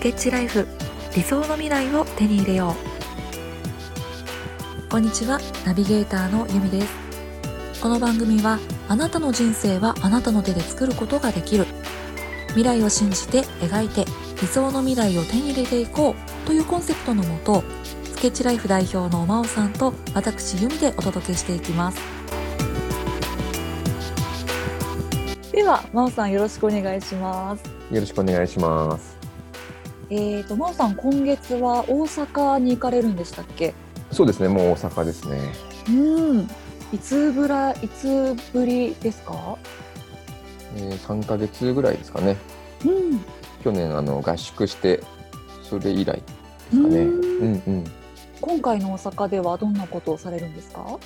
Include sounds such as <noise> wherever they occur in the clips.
スケッチライフ。理想の未来を手に入れよう。こんにちは。ナビゲーターのゆみです。この番組はあなたの人生はあなたの手で作ることができる。未来を信じて描いて理想の未来を手に入れていこう。というコンセプトのもとスケッチライフ代表の真央さんと私ゆみでお届けしていきます。では真央さんよろしくお願いします。よろしくお願いします。えーと、真央さん、今月は大阪に行かれるんでしたっけ？そうですね、もう大阪ですね。うん。いつぶら、いつぶりですか？えー、3か月ぐらいですかね。うん。去年、あの、合宿して、それ以来ですかね。うんうんうん。今回の大阪ではどんなことをされるんですか？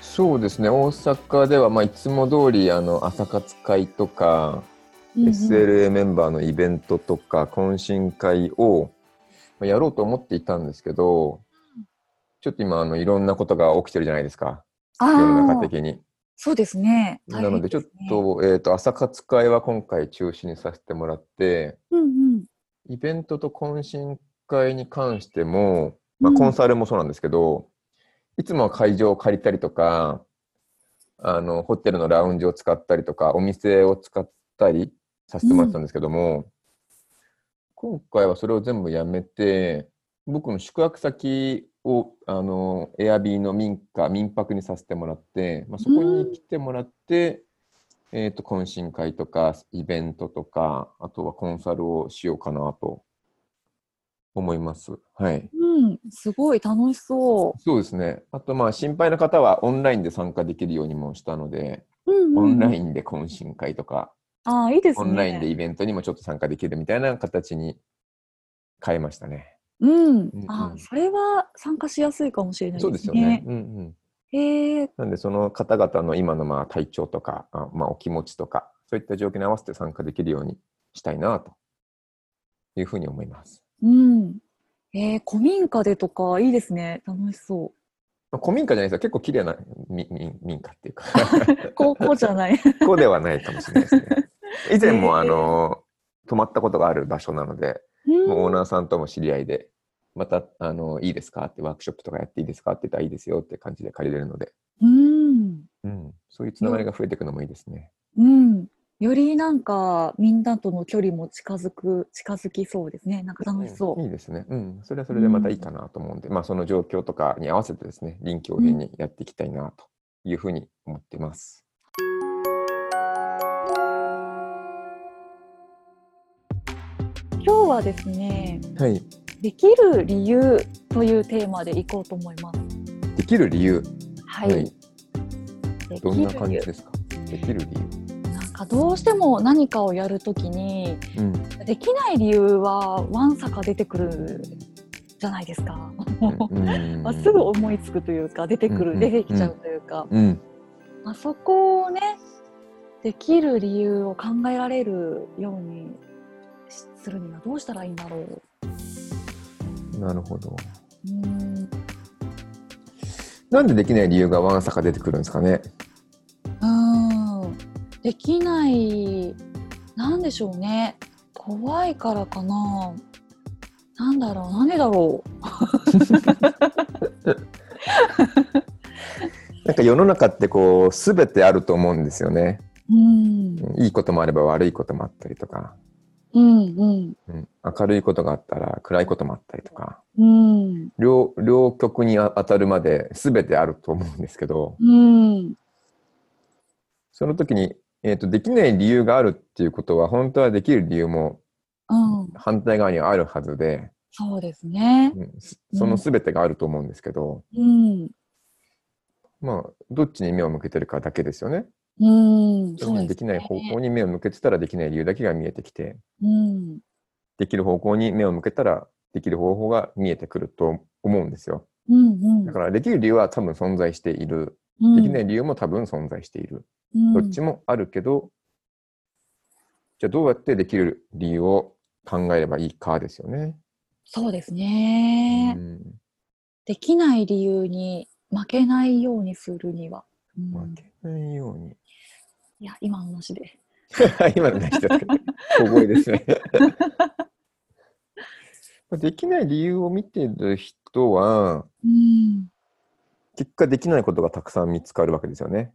そうですね、大阪では、まあ、いつも通り、あの、朝活会とか、うんうん、SLA メンバーのイベントとか懇親会をやろうと思っていたんですけど、ちょっと今あのいろんなことが起きてるじゃないですか。世の中的に。そうですね。なのでちょっと,、えーと、朝活会は今回中止にさせてもらって、うんうん、イベントと懇親会に関しても、まあ、コンサルもそうなんですけど、うん、いつもは会場を借りたりとかあのホテルのラウンジを使ったりとかお店を使ったりさせてもらったんですけども、うん、今回はそれを全部やめて、僕の宿泊先を、あの、エアビーの民家、民泊にさせてもらって、まあ、そこに来てもらって、うん、えっ、と、懇親会とか、イベントとか、あとはコンサルをしようかなと思います。はい。うん、すごい楽しそう。そうですね。あと、まあ、心配な方はオンラインで参加できるようにもしたので、うんうん、オンラインで懇親会とか、あいいですね。オンラインでイベントにもちょっと参加できるみたいな形に変えましたね。うん。うん、あそれは参加しやすいかもしれないですね。そうですよね。うんうん。へえ。なんでその方々の今のまあ体調とか、あまあ、お気持ちとか、そういった状況に合わせて参加できるようにしたいなというふうに思います。うん。えー、古民家でとかいいですね。楽しそう。まあ、古民家じゃないですよ。結構綺麗な民民家っていうか <laughs> 高校じゃない。<laughs> こうではないかもしれないですね。<laughs> 以前も、あの、泊まったことがある場所なので、もうオーナーさんとも知り合いで、また、あの、いいですか？ってワークショップとかやっていいですか？って言ったらいいですよって感じで借りれるので。うん。うん。そういうつながりが増えていくのもいいですね。うん。よりなんかみんなとの距離も近づく近づきそうですね。なんか楽しそう、うん、いいですね。うん。それはそれでまたいいかなと思うんで、うん、まあその状況とかに合わせてですね、臨機応変にやっていきたいなというふうに思ってます。今日はですね、はい。できる理由というテーマでいこうと思います。できる理由。はい。はい、どんな感じですか？できる理由。かどうしても何かをやるときに、うん、できない理由はわんさか出てくるじゃないですか。<laughs> まあ、すぐ思いつくというか出てくる、出てきちゃうというか、まあ、そこをねできる理由を考えられるようにするにはどうしたらいいんだろう。なるほど。うん。なんでできない理由がわんさか出てくるんですかね？できない。なんでしょうね。怖いからかな。なんだろう。なんでだろう。<laughs> なんか世の中ってこう全てあると思うんですよね。うん、いいこともあれば悪いこともあったりとか、うんうん。うん、明るいことがあったら暗いこともあったりとか、うん、両両極に当たるまで全てあると思うんですけど、うん、その時にえーと、できない理由があるっていうことは本当はできる理由も反対側にはあるはずで、うん、そうですね、うん、その全てがあると思うんですけど、うん、まあどっちに目を向けてるかだけですよね。うん、そうで、ね、できない方向に目を向けてたらできない理由だけが見えてきて、うん、できる方向に目を向けたらできる方法が見えてくると思うんですよ。うんうん、だからできる理由は多分存在している。できない理由も多分存在している。どっちもあるけど、じゃあどうやってできる理由を考えればいいかですよね。そうですね。できない理由に負けないようにするには。負けないように。いや、今の話で。<laughs> 今の話ですけど、小声ですね。<laughs> できない理由を見てる人は、うん、結果できないことがたくさん見つかるわけですよね。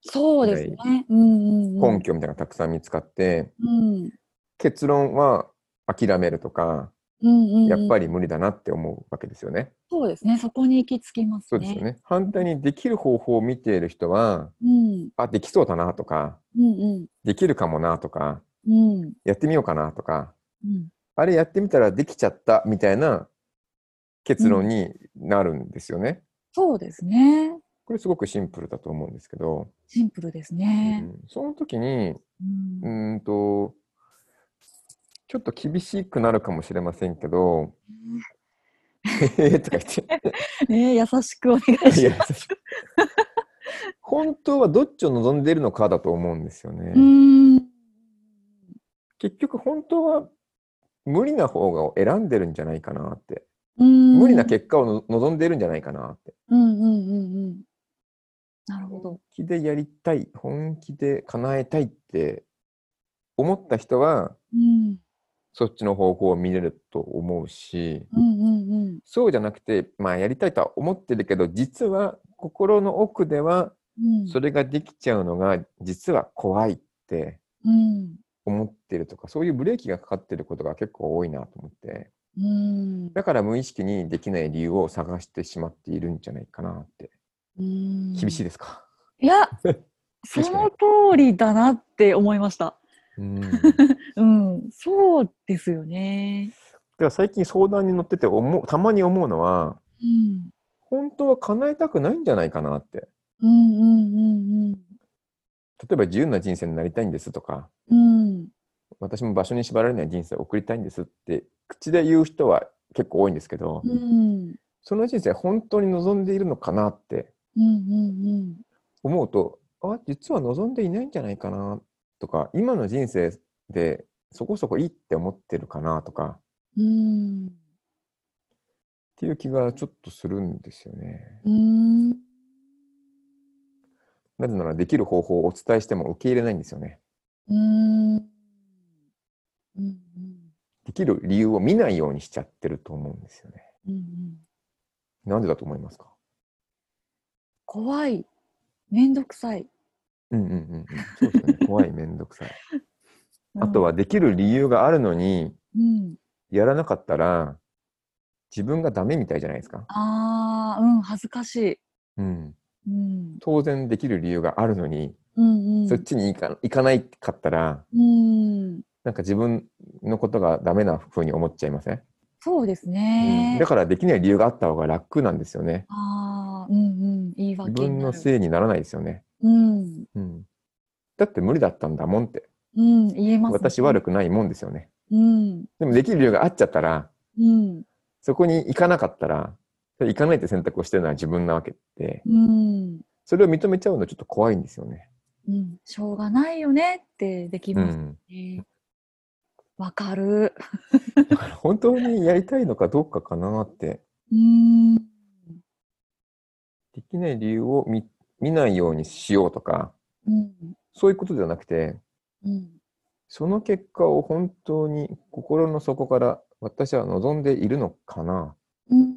そうですね。うんうんうん、根拠みたいなのがたくさん見つかって、うん、結論は諦めるとか、うんうんうん、やっぱり無理だなって思うわけですよね。そうですね。そこに行き着きますね。そうですよね。反対にできる方法を見ている人は、うん、あ、できそうだなとか、うんうん、できるかもなとか、うん、やってみようかなとか、うん、あれやってみたらできちゃったみたいな結論になるんですよね。そうですね。これすごくシンプルだと思うんですけど。シンプルですね。うん、その時に、うん、んと、ちょっと厳しくなるかもしれませんけど、ええ <laughs> とか言って。<laughs> ね優しくお願いします。本当はどっちを望んでいるのかだと思うんですよね。結局本当は無理な方が選んでるんじゃないかなって。無理な結果を望んでるんじゃないかなって。うんうんうんうん。なるほど。本気でやりたい、本気で叶えたいって思った人は、うん、そっちの方向を見れると思うし、うんうんうん、そうじゃなくて、まあやりたいとは思ってるけど、実は心の奥では、それができちゃうのが実は怖いって思ってるとか、そういうブレーキがかかってることが結構多いなと思って。うん。だから無意識にできない理由を探してしまっているんじゃないかなって。うん。厳しいですか？いや、<laughs> その通りだなって思いました。うん、<laughs> うん、そうですよね。では最近相談に乗ってて思うたまに思うのは、うん、本当は叶えたくないんじゃないかなって。うんうんうんうん、例えば自由な人生になりたいんですとか、うん、私も場所に縛られない人生を送りたいんですって口で言う人は結構多いんですけど、うん、その人生本当に望んでいるのかなって思うと、あ実は望んでいないんじゃないかなとか今の人生でそこそこいいって思ってるかなとか、うん、っていう気がちょっとするんですよね。うんなぜならできる方法をお伝えしても受け入れないんですよね。うんうんできる理由を見ないようにしちゃってると思うんですよね。うんうん、なんでだと思いますか？怖い、めんどくさい。うんうんうん、そうですね。怖い、めんどくさい。あとはできる理由があるのに、うん、やらなかったら自分がダメみたいじゃないですか。ああ、うん、恥ずかしい。うん。うん、当然できる理由があるのに、うんうん、そっちに行か行かないかったら、うん、なんか自分のことがダメなふうに思っちゃいません？そうですね、うん、だからできない理由があった方が楽なんですよね。ああ、うんうん、言い訳自分のせいにならないですよね。うん。うん、だって無理だったんだもんって。うん、言えます、ね、私悪くないもんですよね。うん。でもできる理由があっちゃったら、うん、そこに行かなかったら、行かないって選択をしてるのは自分なわけで、うん、それを認めちゃうのちょっと怖いんですよね。うん、しょうがないよねってできますね。うんわかる。だから本当にやりたいのかどうかかなって。うんできない理由を見見ないようにしようとか、うん、そういうことではなくて、うん、その結果を本当に心の底から私は望んでいるのかな、うん、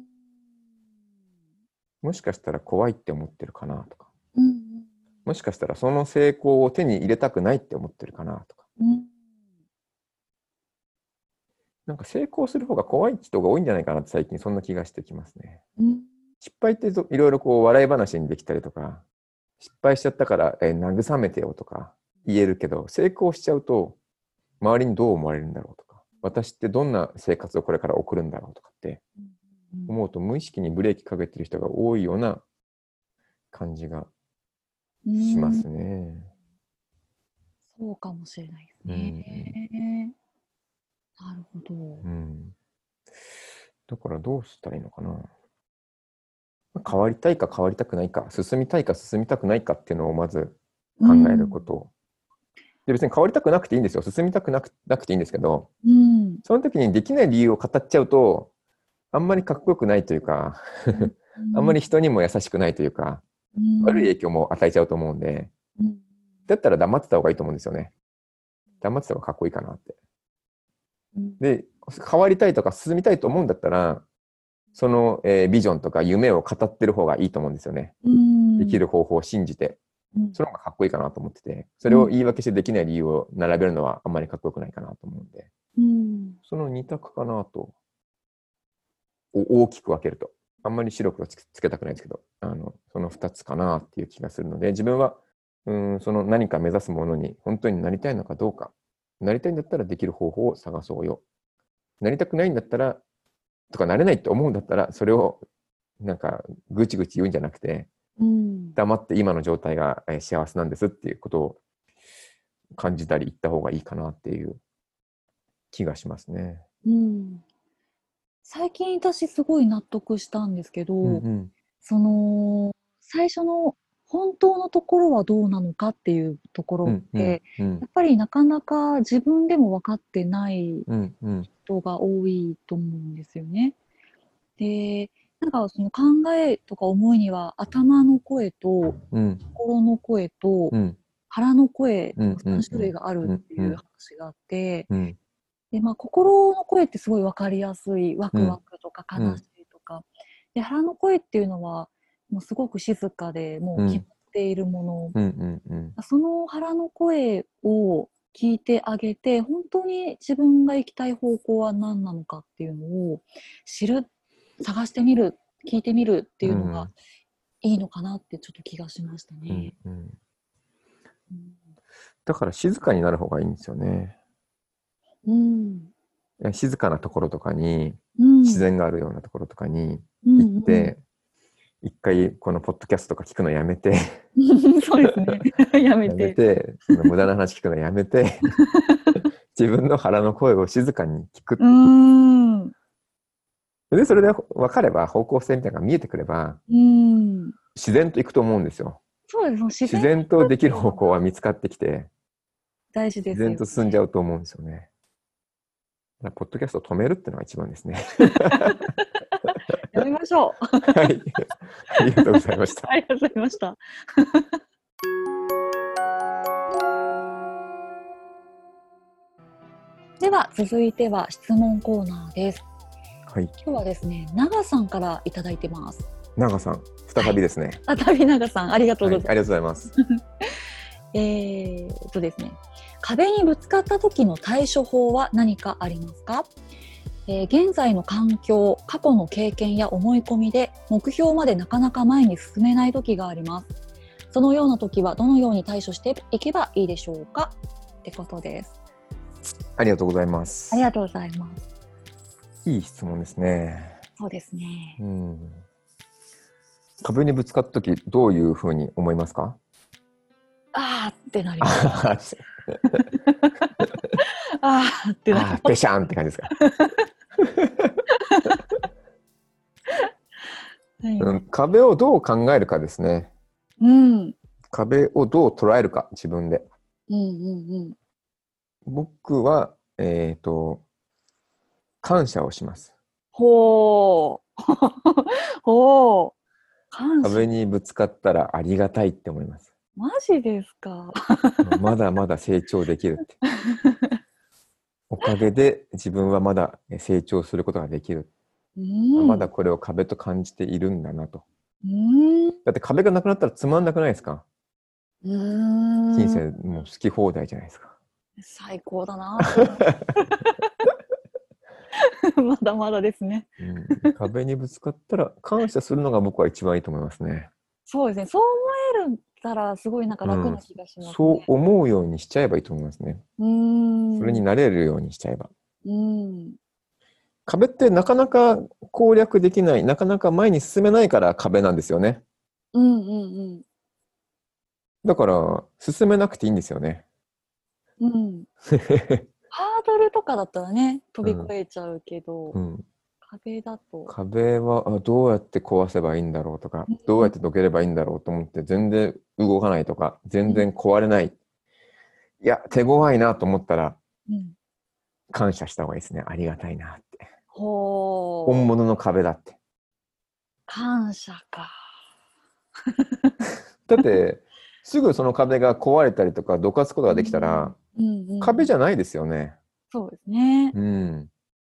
もしかしたら怖いって思ってるかなとか、うん、もしかしたらその成功を手に入れたくないって思ってるかなとか、うんなんか成功する方が怖い人が多いんじゃないかなって最近そんな気がしてきますね。失敗っていろいろこう笑い話にできたりとか、失敗しちゃったから、え慰めてよとか言えるけど、成功しちゃうと周りにどう思われるんだろうとか、私ってどんな生活をこれから送るんだろうとかって思うと無意識にブレーキかけてる人が多いような感じがしますね。うん、そうかもしれないですね。うんなるほど。うん。だからどうしたらいいのかな。変わりたいか変わりたくないか、進みたいか進みたくないかっていうのをまず考えること。うん、で別に変わりたくなくていいんですよ。進みたくなくなくていいんですけど、うん、その時にできない理由を語っちゃうと、あんまりかっこよくないというか <laughs> あんまり人にも優しくないというか、うん、悪い影響も与えちゃうと思うんで、だったら黙ってた方がいいと思うんですよね。黙ってた方がかっこいいかなって。で、変わりたいとか進みたいと思うんだったら、その、えー、ビジョンとか夢を語ってる方がいいと思うんですよね。できる方法を信じて。その方がかっこいいかなと思ってて、それを言い訳してできない理由を並べるのはあんまりかっこよくないかなと思うんで、うん、その2択かなと、大きく分けると。あんまり白黒つけたくないですけど、あのその2つかなっていう気がするので、自分はうんその何か目指すものに本当になりたいのかどうか、なりたいんだったらできる方法を探そうよ。なりたくないんだったら、とかなれないって思うんだったら、それをなんかぐちぐち言うんじゃなくて、うん、黙って今の状態が幸せなんですっていうことを感じたり言った方がいいかなっていう気がしますね。うん、最近私すごい納得したんですけど、うんうん、その最初の本当のところはどうなのかっていうところって、うんうん。うん、やっぱりなかなか自分でも分かってない人が多いと思うんですよね。でなんかその考えとか思いには頭の声と心の声と腹の声の3種類があるっていう話があって、でまあ、心の声ってすごい分かりやすいワクワクとか悲しいとか、で腹の声っていうのはもうすごく静かでもう決まっているもの、その腹の声を聞いてあげて本当に自分が行きたい方向は何なのかっていうのを知る探してみる聞いてみるっていうのがいいのかなってちょっと気がしましたね。うんうん。うん、だから静かになる方がいいんですよね。うん、静かなところとかに、自然があるようなところとかに行って、一回このポッドキャストとか聞くのやめて。<laughs> そうですね。<laughs> やめて。てその無駄な話聞くのやめて。<laughs> 自分の腹の声を静かに聞くでそれで分かれば方向性みたいなのが見えてくればうん。自然といくと思うんですよ。そうです。自然自然とできる方向は見つかってきて大事です、ね、自然と進んじゃうと思うんですよね。ポッドキャストを止めるっていうのが一番ですねやめましょう。はい。ありがとうございました。ありがとうございました。<laughs> では続いては質問コーナーです。はい。今日はですね、長さんからいただいてます。長さん、再びですね。はい、再び長さん、ありがとうございます。はい、ありがとうございます。<laughs> えーとですね、壁にぶつかった時の対処法は何かありますか？えー、現在の環境過去の経験や思い込みで目標までなかなか前に進めない時があります。そのような時はどのように対処していけばいいでしょうか？ってことです。ありがとうございます。ありがとうございます。いい質問ですね。そうですね。うん。壁にぶつかった時どういうふうに思いますか？ああってなります。あ <laughs> あってなります。シャンって感じですか？はい、うん、壁をどう考えるかですね。うん。壁をどう捉えるか、自分で。うんうんうん。僕は、えっ、ー、と、感謝をします。ほう。<laughs> ほう。壁にぶつかったらありがたいって思います。マジですか？<laughs> まだまだ成長できるって。おかげで自分はまだ成長することができる。まだこれを壁と感じているんだなと。だって壁がなくなったらつまんなくないですか？人生もう好き放題じゃないですか。最高だな。<laughs> まだまだですね、うん、壁にぶつかったら感謝するのが僕は一番いいと思いますね。そうですね。そう思えるたらすごいなんか楽な気がします、ねうん、そう思うようにしちゃえばいいと思いますね。うんそれになれるようにしちゃえば。うん壁ってなかなか攻略できない、なかなか前に進めないから壁なんですよね。うんうんうん。だから進めなくていいんですよね。うん。<laughs> ハードルとかだったらね飛び越えちゃうけど、うん、壁だと。壁はどうやって壊せばいいんだろうとか、どうやってどければいいんだろうと思って全然動かないとか全然壊れない、いや手強いなと思ったら、うん、感謝した方がいいですね。ありがたいなって。本物の壁だって。感謝か。<laughs> だってすぐその壁が壊れたりとかどかすことができたら、うんうんうん、壁じゃないですよね。そうですね。うん。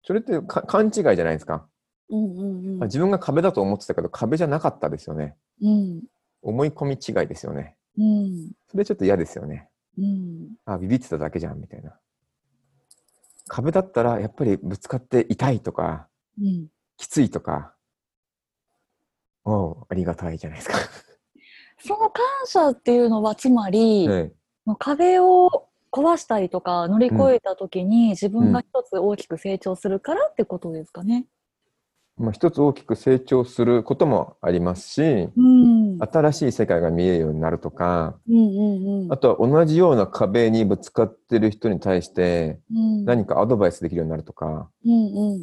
それって勘違いじゃないですか。うんうんうん、自分が壁だと思ってたけど壁じゃなかったですよね。うん、思い込み違いですよね。うん、それちょっと嫌ですよね。うん、あ、ビビってただけじゃんみたいな。壁だったらやっぱりぶつかって痛いとか、うん、きついとか、おありがたいじゃないですか。<laughs> その感謝っていうのはつまり、はい、壁を壊したりとか乗り越えた時に自分が一つ大きく成長するからってことですかね。まあ、一つ大きく成長することもありますし、うん、新しい世界が見えるようになるとか、うんうんうん、あとは同じような壁にぶつかってる人に対して何かアドバイスできるようになるとか、うんうん、っ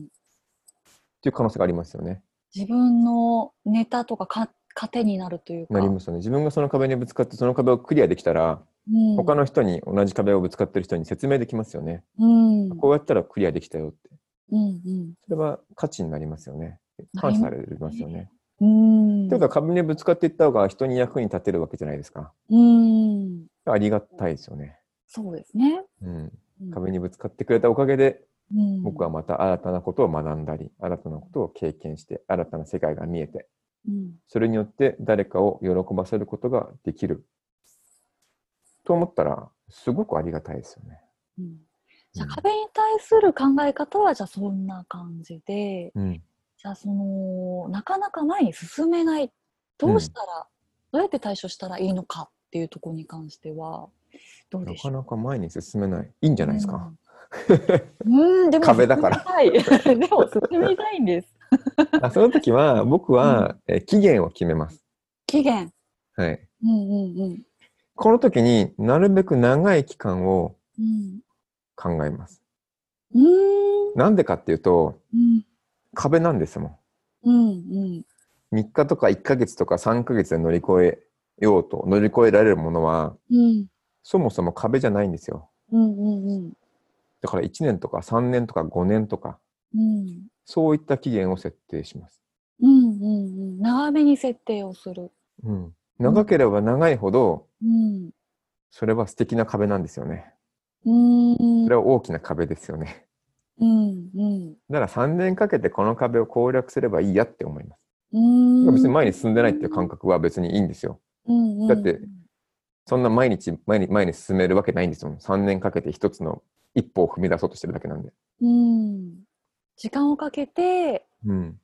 ていう可能性がありますよね。自分のネタとかか糧になるというか。なりますよね。自分がその壁にぶつかってその壁をクリアできたら、うん、他の人に同じ壁をぶつかってる人に説明できますよね。うん、こうやったらクリアできたよって。うんうん、それは価値になりますよね。感謝されますよね。うん。というか壁にぶつかっていった方が人に役に立てるわけじゃないですか。うん。ありがたいですよね。そうですね。うん。壁にぶつかってくれたおかげで、うん、僕はまた新たなことを学んだり、新たなことを経験して、新たな世界が見えて、うん、それによって誰かを喜ばせることができる。と思ったら、すごくありがたいですよね。うん。じゃあ壁に対する考え方はじゃあそんな感じで、うん、じゃあそのなかなか前に進めないどうしたら、うん、どうやって対処したらいいのかっていうところに関してはどうでしょう？なかなか前に進めない。いいんじゃないですか、うん、うんでも壁だから。<laughs> でも進みたいんです。<laughs> あその時は僕は、うん、え期限を決めます。期限。はい、うんうんうん、この時になるべく長い期間を、うん考えます。うんなんでかっていうと、うん、壁なんですもん。うんうん、3日とか1ヶ月とか3ヶ月で乗り越えようと乗り越えられるものは、うん、そもそも壁じゃないんですよ。うんうんうん、だから1年とか3年とか5年とか、うん、そういった期限を設定します。うんうんうん、長めに設定をする。うん、長ければ長いほど、うん、それは素敵な壁なんですよね。うんそれは大きな壁ですよね。うんうん、だから3年かけてこの壁を攻略すればいいやって思います。うん別に前に進んでないっていう感覚は別にいいんですよ。うんうん、だってそんな毎日前に前に進めるわけないんですよ。3年かけて一つの一歩を踏み出そうとしてるだけなんで。うん時間をかけて、うん、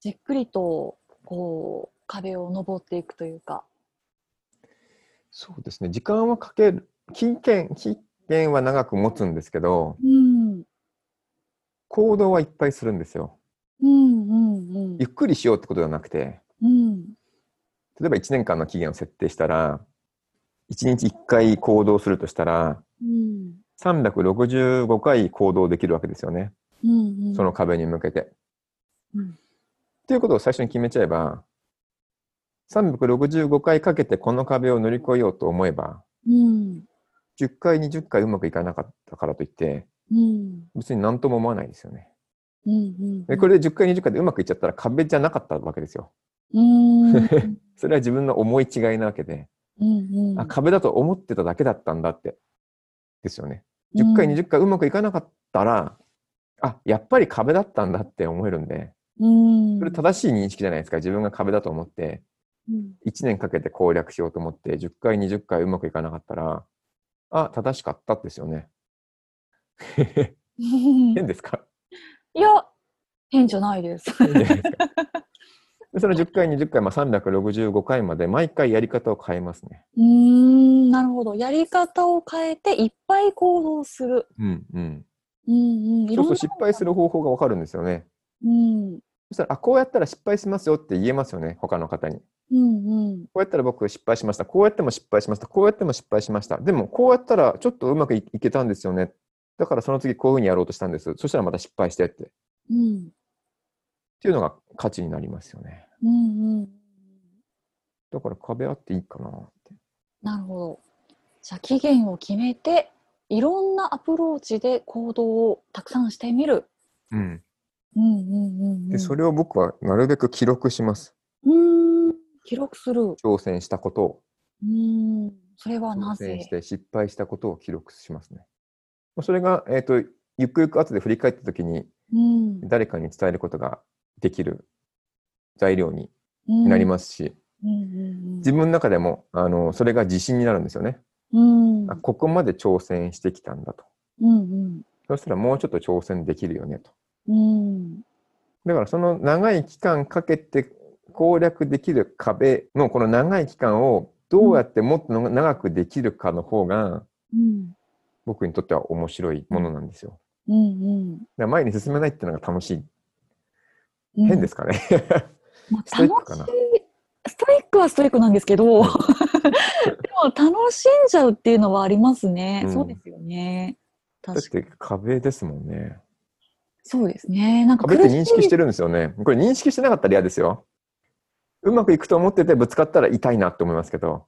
じっくりとこう壁を登っていくというか。そうですね。時間をかける、期限、期限は長く持つんですけど、うん、行動はいっぱいするんですよ。うんうんうん、ゆっくりしようってことじゃなくて、うん、例えば1年間の期限を設定したら、1日1回行動するとしたら、うん、365回行動できるわけですよね。うんうん、その壁に向けて。うん、っていうことを最初に決めちゃえば、365回かけてこの壁を乗り越えようと思えば、うん10回、20回うまくいかなかったからといって、うん、別に何とも思わないですよね。うんうんでこれで10回、20回でうまくいっちゃったら壁じゃなかったわけですよ。うん <laughs> それは自分の思い違いなわけで、うんうん、あ壁だと思ってただけだったんだって。ですよね。10回、20回うまくいかなかったら、あやっぱり壁だったんだって思えるんで、うん、それ正しい認識じゃないですか。自分が壁だと思って、1年かけて攻略しようと思って、10回、20回うまくいかなかったら、あ、正しかったですよね。<laughs> 変ですか？いや、変じゃないです。その10回、20回、まあ、365回まで毎回やり方を変えますね。うん、なるほど。やり方を変えていっぱい行動する。うんうん。うんうん、そうすると失敗する方法がわかるんですよね。うん。そしたら、あ、こうやったら失敗しますよって言えますよね、他の方に。うんうん、こうやったら僕失敗しました。こうやっても失敗しました。こうやっても失敗しました。でも、こうやったらちょっとうまくいけたんですよね。だからその次こういうふうにやろうとしたんです。そしたらまた失敗してって。うん、っていうのが価値になりますよね。うんうん、だから壁あっていいかなって。なるほど。じゃあ期限を決めて、いろんなアプローチで行動をたくさんしてみる。うん。うんうんうんうん、でそれを僕はなるべく記録します。うん記録する。挑戦したことを。うんそれはなぜ？挑戦して失敗したことを記録しますね。それが、えーと、ゆくゆく後で振り返った時に、誰かに伝えることができる材料になりますし、自分の中でもあのそれが自信になるんですよね。うん、あここまで挑戦してきたんだと。うんうん、そしたらもうちょっと挑戦できるよねと。うん、だからその長い期間かけて攻略できる壁のこの長い期間をどうやってもっと長くできるかの方が、うん、僕にとっては面白いものなんですよ。うんうん、前に進めないっていうのが楽しい。変ですかね。<laughs> まあ、ストイックかな。ストイックはストイックなんですけど、<laughs> でも楽しんじゃうっていうのはありますね。うん、そうですよね。確かに壁ですもんね。そうですね。なんか壁って認識してるんですよね。これ認識してなかったら嫌ですよ。うまくいくと思っててぶつかったら痛いなって思いますけど、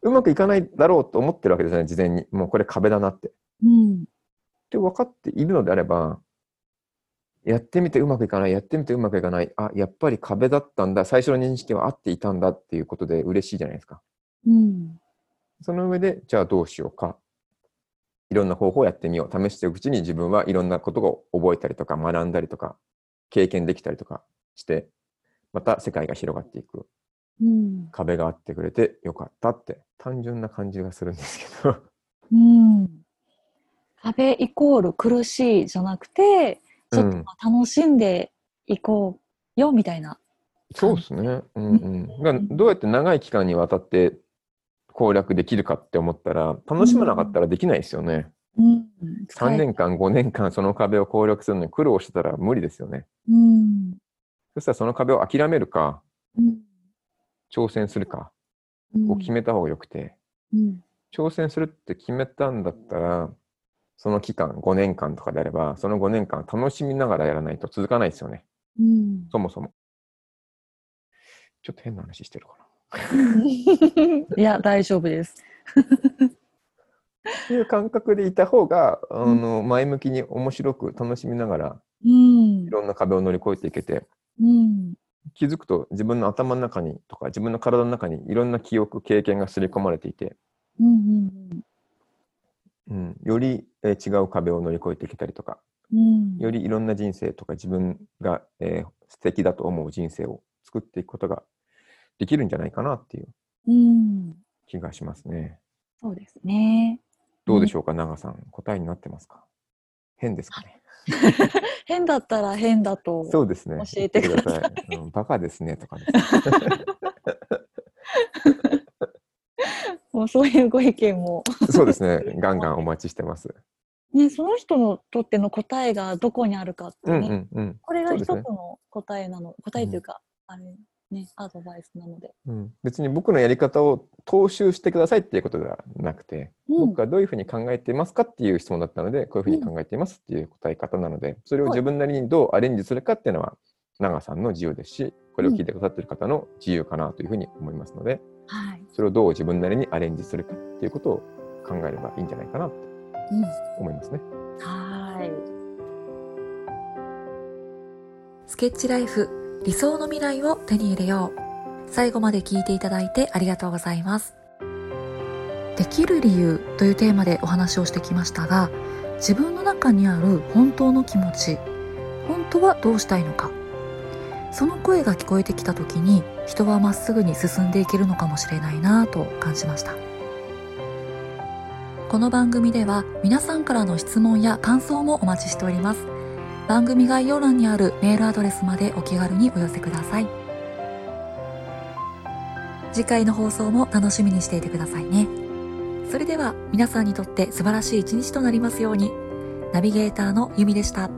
うまくいかないだろうと思ってるわけですよね、事前に。もうこれ壁だなって。うん。って分かっているのであれば、やってみてうまくいかない、やってみてうまくいかない、あ、やっぱり壁だったんだ、最初の認識は合っていたんだっていうことで嬉しいじゃないですか。うん。その上で、じゃあどうしようか。いろんな方法をやってみよう。試していくうちに自分はいろんなことを覚えたりとか学んだりとか経験できたりとかして、また世界が広がっていく。うん、壁があってくれてよかったって単純な感じがするんですけど。うん、壁イコール苦しいじゃなくてちょっと楽しんでいこうよみたいな、そうですね、うんうん、どうやって長い期間にわたって攻略できるかって思ったら楽しまなかったらできないですよね。うん、3年間5年間その壁を攻略するのに苦労してたら無理ですよね。うん、そしたらその壁を諦めるか、うん、挑戦するかを決めた方がよくて、うん、挑戦するって決めたんだったらその期間5年間とかであればその5年間楽しみながらやらないと続かないですよね、うん、そもそも。ちょっと変な話してるかな。<laughs> いや大丈夫です。っていう感覚でいた方があの前向きに面白く楽しみながら、うん、いろんな壁を乗り越えていけて、うん、気づくと自分の頭の中にとか自分の体の中にいろんな記憶経験が刷り込まれていて、うんうんうん、より、えー、違う壁を乗り越えていけたりとか、うん、よりいろんな人生とか自分が、えー、素敵だと思う人生を作っていくことができるんじゃないかなっていう気がしますね。そうですね。どうでしょうか、長さん。答えになってますか？変ですかね？<laughs> 変だったら変だとそうですね。教えてください。うん、バカですねとかね。<laughs> もうそういうご意見もそうですね。ガンガンお待ちしてます。ね、その人のとっての答えがどこにあるかってね、うんうんうん、これが一つの答えなの、ね、答えというか、うん、あれね、アドバイスなので、うん、別に僕のやり方を踏襲してくださいっていうことではなくて、うん、僕がどういうふうに考えていますかっていう質問だったのでこういうふうに考えていますっていう答え方なので、それを自分なりにどうアレンジするかっていうのは長さんの自由ですしこれを聞いてくださっている方の自由かなというふうに思いますので、はい、それをどう自分なりにアレンジするかっていうことを考えればいいんじゃないかなと思いますね。はい。スケッチライフ理想の未来を手に入れよう最後まで聞いていただいてありがとうございます。できる理由というテーマでお話をしてきましたが、自分の中にある本当の気持ち、本当はどうしたいのか、その声が聞こえてきた時に人はまっすぐに進んでいけるのかもしれないなぁと感じました。この番組では皆さんからの質問や感想もお待ちしております。番組概要欄にあるメールアドレスまでお気軽にお寄せください。次回の放送も楽しみにしていてくださいね。それでは皆さんにとって素晴らしい一日となりますように。ナビゲーターのゆみでした。